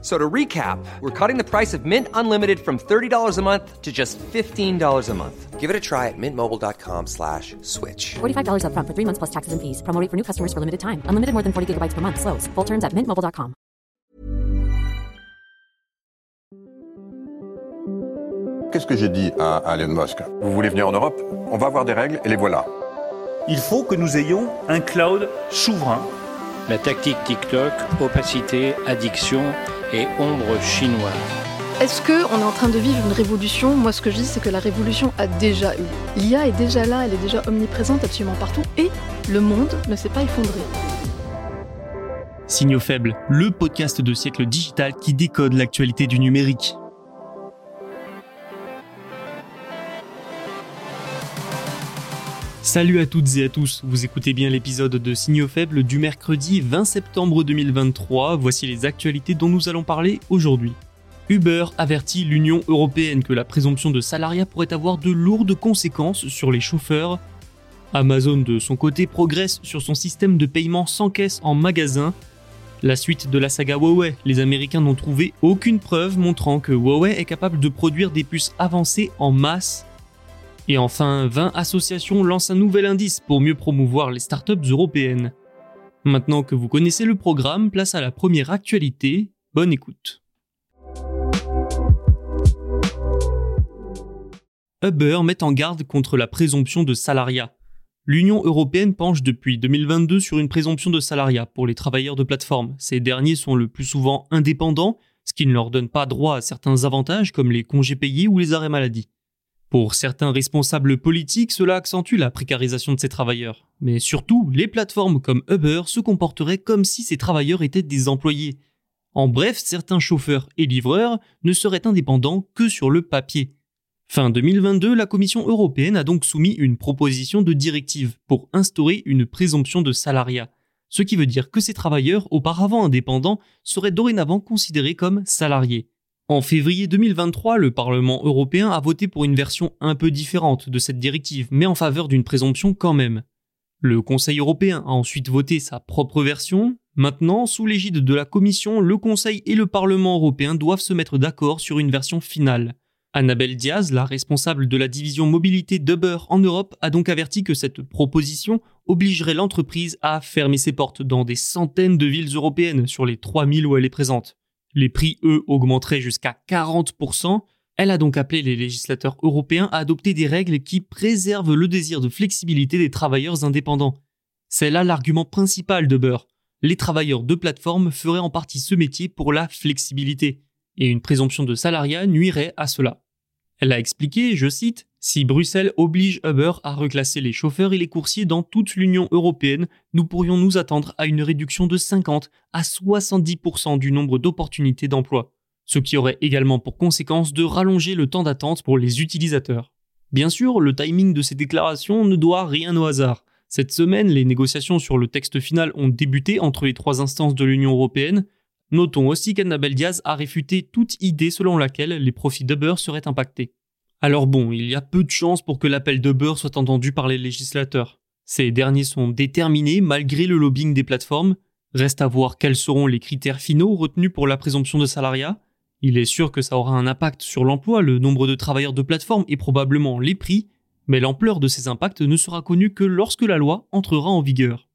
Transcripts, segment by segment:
So to recap, we're cutting the price of Mint Unlimited from $30 a month to just $15 a month. Give it a try at mintmobile.com slash switch. $45 upfront for three months plus taxes and fees. Promo rate for new customers for limited time. Unlimited more than 40 gigabytes per month. Slows. Full terms at mintmobile.com. Qu'est-ce que j'ai dit à, à Elon Musk Vous voulez venir en Europe On va avoir des règles et les voilà. Il faut que nous ayons un cloud souverain. La tactique TikTok, opacité, addiction et ombre chinoise. Est-ce qu'on est en train de vivre une révolution? Moi, ce que je dis, c'est que la révolution a déjà eu. L'IA est déjà là, elle est déjà omniprésente absolument partout, et le monde ne s'est pas effondré. Signaux faibles, le podcast de siècle digital qui décode l'actualité du numérique. Salut à toutes et à tous, vous écoutez bien l'épisode de Signaux faibles du mercredi 20 septembre 2023, voici les actualités dont nous allons parler aujourd'hui. Uber avertit l'Union européenne que la présomption de salariat pourrait avoir de lourdes conséquences sur les chauffeurs. Amazon de son côté progresse sur son système de paiement sans caisse en magasin. La suite de la saga Huawei, les Américains n'ont trouvé aucune preuve montrant que Huawei est capable de produire des puces avancées en masse et enfin, 20 associations lancent un nouvel indice pour mieux promouvoir les startups européennes. Maintenant que vous connaissez le programme, place à la première actualité. Bonne écoute. Uber met en garde contre la présomption de salariat. L'Union européenne penche depuis 2022 sur une présomption de salariat pour les travailleurs de plateforme. Ces derniers sont le plus souvent indépendants, ce qui ne leur donne pas droit à certains avantages comme les congés payés ou les arrêts maladie. Pour certains responsables politiques, cela accentue la précarisation de ces travailleurs. Mais surtout, les plateformes comme Uber se comporteraient comme si ces travailleurs étaient des employés. En bref, certains chauffeurs et livreurs ne seraient indépendants que sur le papier. Fin 2022, la Commission européenne a donc soumis une proposition de directive pour instaurer une présomption de salariat, ce qui veut dire que ces travailleurs auparavant indépendants seraient dorénavant considérés comme salariés. En février 2023, le Parlement européen a voté pour une version un peu différente de cette directive, mais en faveur d'une présomption quand même. Le Conseil européen a ensuite voté sa propre version. Maintenant, sous l'égide de la Commission, le Conseil et le Parlement européen doivent se mettre d'accord sur une version finale. Annabelle Diaz, la responsable de la division mobilité d'Uber en Europe, a donc averti que cette proposition obligerait l'entreprise à fermer ses portes dans des centaines de villes européennes sur les 3000 où elle est présente. Les prix, eux, augmenteraient jusqu'à 40%. Elle a donc appelé les législateurs européens à adopter des règles qui préservent le désir de flexibilité des travailleurs indépendants. C'est là l'argument principal de Burr. Les travailleurs de plateforme feraient en partie ce métier pour la flexibilité, et une présomption de salariat nuirait à cela. Elle a expliqué, je cite, si Bruxelles oblige Uber à reclasser les chauffeurs et les coursiers dans toute l'Union européenne, nous pourrions nous attendre à une réduction de 50 à 70% du nombre d'opportunités d'emploi, ce qui aurait également pour conséquence de rallonger le temps d'attente pour les utilisateurs. Bien sûr, le timing de ces déclarations ne doit rien au hasard. Cette semaine, les négociations sur le texte final ont débuté entre les trois instances de l'Union européenne. Notons aussi qu'Annabel Diaz a réfuté toute idée selon laquelle les profits d'Uber seraient impactés. Alors bon, il y a peu de chances pour que l'appel de beurre soit entendu par les législateurs. Ces derniers sont déterminés malgré le lobbying des plateformes. Reste à voir quels seront les critères finaux retenus pour la présomption de salariat. Il est sûr que ça aura un impact sur l'emploi, le nombre de travailleurs de plateforme et probablement les prix, mais l'ampleur de ces impacts ne sera connue que lorsque la loi entrera en vigueur.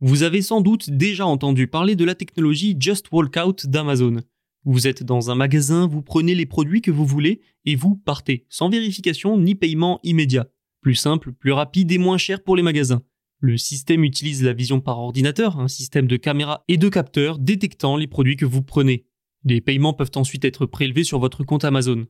Vous avez sans doute déjà entendu parler de la technologie Just Walk Out d'Amazon. Vous êtes dans un magasin, vous prenez les produits que vous voulez et vous partez, sans vérification ni paiement immédiat. Plus simple, plus rapide et moins cher pour les magasins. Le système utilise la vision par ordinateur, un système de caméras et de capteurs détectant les produits que vous prenez. Les paiements peuvent ensuite être prélevés sur votre compte Amazon.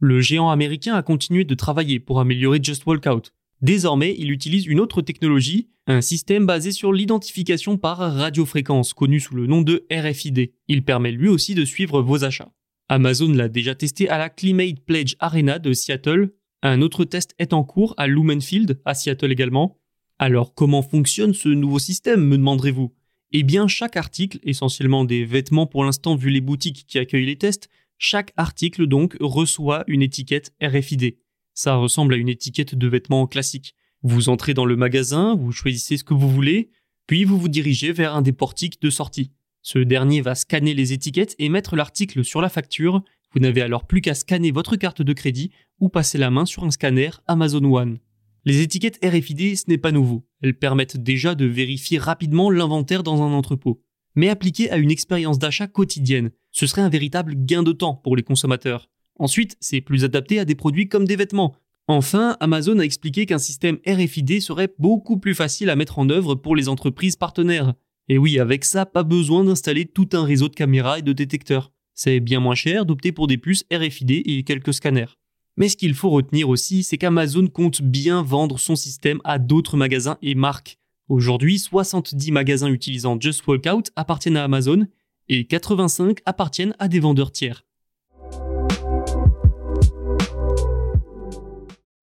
Le géant américain a continué de travailler pour améliorer Just Walk Out. Désormais, il utilise une autre technologie, un système basé sur l'identification par radiofréquence, connu sous le nom de RFID. Il permet lui aussi de suivre vos achats. Amazon l'a déjà testé à la Climate Pledge Arena de Seattle. Un autre test est en cours à Lumenfield, à Seattle également. Alors comment fonctionne ce nouveau système, me demanderez-vous? Eh bien chaque article, essentiellement des vêtements pour l'instant vu les boutiques qui accueillent les tests, chaque article donc reçoit une étiquette RFID. Ça ressemble à une étiquette de vêtements classique. Vous entrez dans le magasin, vous choisissez ce que vous voulez, puis vous vous dirigez vers un des portiques de sortie. Ce dernier va scanner les étiquettes et mettre l'article sur la facture. Vous n'avez alors plus qu'à scanner votre carte de crédit ou passer la main sur un scanner Amazon One. Les étiquettes RFID, ce n'est pas nouveau. Elles permettent déjà de vérifier rapidement l'inventaire dans un entrepôt. Mais appliquées à une expérience d'achat quotidienne, ce serait un véritable gain de temps pour les consommateurs. Ensuite, c'est plus adapté à des produits comme des vêtements. Enfin, Amazon a expliqué qu'un système RFID serait beaucoup plus facile à mettre en œuvre pour les entreprises partenaires. Et oui, avec ça, pas besoin d'installer tout un réseau de caméras et de détecteurs. C'est bien moins cher d'opter pour des puces RFID et quelques scanners. Mais ce qu'il faut retenir aussi, c'est qu'Amazon compte bien vendre son système à d'autres magasins et marques. Aujourd'hui, 70 magasins utilisant Just Walkout appartiennent à Amazon et 85 appartiennent à des vendeurs tiers.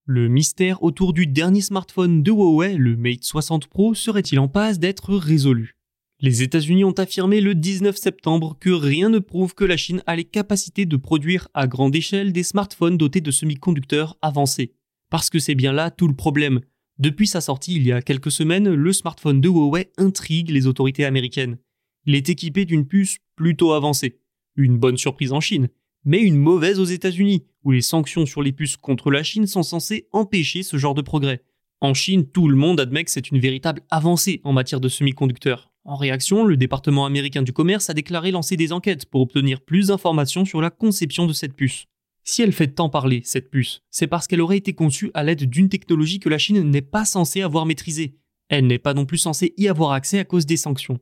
Le mystère autour du dernier smartphone de Huawei, le Mate 60 Pro, serait-il en passe d'être résolu? Les États-Unis ont affirmé le 19 septembre que rien ne prouve que la Chine a les capacités de produire à grande échelle des smartphones dotés de semi-conducteurs avancés. Parce que c'est bien là tout le problème. Depuis sa sortie il y a quelques semaines, le smartphone de Huawei intrigue les autorités américaines. Il est équipé d'une puce plutôt avancée. Une bonne surprise en Chine, mais une mauvaise aux États-Unis, où les sanctions sur les puces contre la Chine sont censées empêcher ce genre de progrès. En Chine, tout le monde admet que c'est une véritable avancée en matière de semi-conducteurs. En réaction, le département américain du commerce a déclaré lancer des enquêtes pour obtenir plus d'informations sur la conception de cette puce. Si elle fait tant parler, cette puce, c'est parce qu'elle aurait été conçue à l'aide d'une technologie que la Chine n'est pas censée avoir maîtrisée. Elle n'est pas non plus censée y avoir accès à cause des sanctions.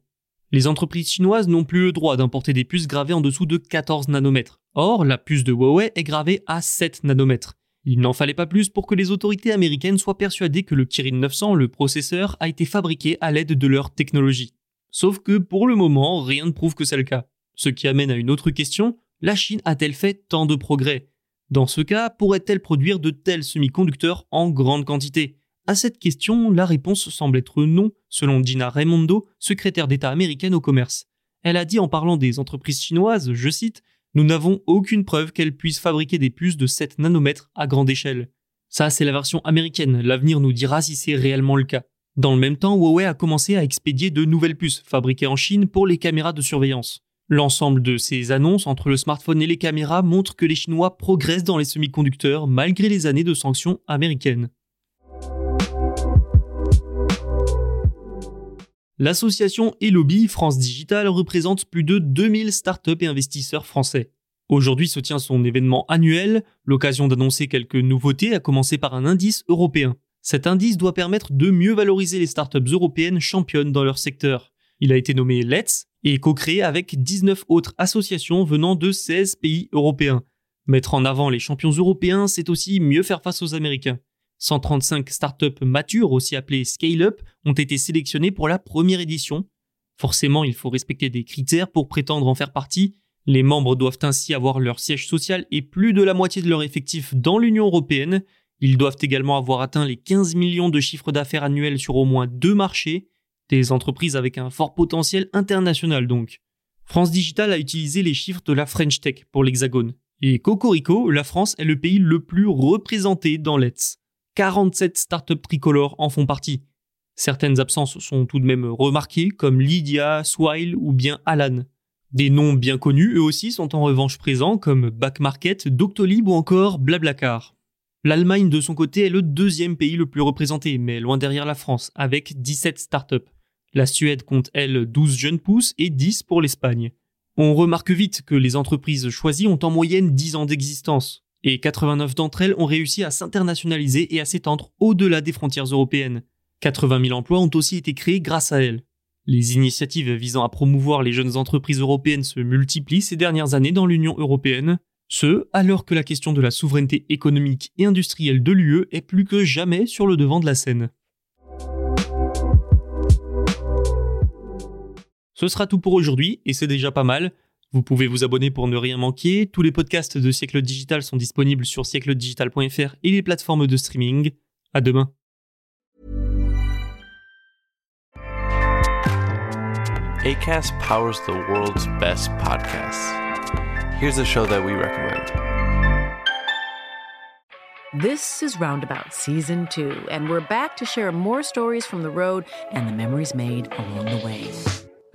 Les entreprises chinoises n'ont plus le droit d'importer des puces gravées en dessous de 14 nanomètres. Or, la puce de Huawei est gravée à 7 nanomètres. Il n'en fallait pas plus pour que les autorités américaines soient persuadées que le Kirin 900, le processeur, a été fabriqué à l'aide de leur technologie. Sauf que pour le moment, rien ne prouve que c'est le cas. Ce qui amène à une autre question, la Chine a-t-elle fait tant de progrès? Dans ce cas, pourrait-elle produire de tels semi-conducteurs en grande quantité? À cette question, la réponse semble être non, selon Gina Raimondo, secrétaire d'État américaine au commerce. Elle a dit en parlant des entreprises chinoises, je cite, nous n'avons aucune preuve qu'elle puisse fabriquer des puces de 7 nanomètres à grande échelle. Ça, c'est la version américaine, l'avenir nous dira si c'est réellement le cas. Dans le même temps, Huawei a commencé à expédier de nouvelles puces fabriquées en Chine pour les caméras de surveillance. L'ensemble de ces annonces entre le smartphone et les caméras montre que les Chinois progressent dans les semi-conducteurs malgré les années de sanctions américaines. L'association Elobi France Digital représente plus de 2000 startups et investisseurs français. Aujourd'hui se tient son événement annuel, l'occasion d'annoncer quelques nouveautés, à commencer par un indice européen. Cet indice doit permettre de mieux valoriser les startups européennes championnes dans leur secteur. Il a été nommé Let's et co-créé avec 19 autres associations venant de 16 pays européens. Mettre en avant les champions européens, c'est aussi mieux faire face aux Américains. 135 startups matures, aussi appelées scale-up, ont été sélectionnées pour la première édition. Forcément, il faut respecter des critères pour prétendre en faire partie. Les membres doivent ainsi avoir leur siège social et plus de la moitié de leur effectif dans l'Union européenne. Ils doivent également avoir atteint les 15 millions de chiffres d'affaires annuels sur au moins deux marchés, des entreprises avec un fort potentiel international donc. France Digital a utilisé les chiffres de la French Tech pour l'Hexagone. Et Cocorico, la France est le pays le plus représenté dans l'ETS. 47 startups tricolores en font partie. Certaines absences sont tout de même remarquées, comme Lydia, Swile ou bien Alan. Des noms bien connus, eux aussi, sont en revanche présents, comme Backmarket, Doctolib ou encore Blablacar. L'Allemagne, de son côté, est le deuxième pays le plus représenté, mais loin derrière la France, avec 17 startups. La Suède compte, elle, 12 jeunes pousses et 10 pour l'Espagne. On remarque vite que les entreprises choisies ont en moyenne 10 ans d'existence et 89 d'entre elles ont réussi à s'internationaliser et à s'étendre au-delà des frontières européennes. 80 000 emplois ont aussi été créés grâce à elles. Les initiatives visant à promouvoir les jeunes entreprises européennes se multiplient ces dernières années dans l'Union européenne, ce alors que la question de la souveraineté économique et industrielle de l'UE est plus que jamais sur le devant de la scène. Ce sera tout pour aujourd'hui, et c'est déjà pas mal. Vous pouvez vous abonner pour ne rien manquer. Tous les podcasts de Siècle Digital sont disponibles sur siècledigital.fr et les plateformes de streaming. À demain. ACAS powers the world's best podcasts. Here's a show that we recommend. This is Roundabout Season 2, and we're back to share more stories from the road and the memories made along the way.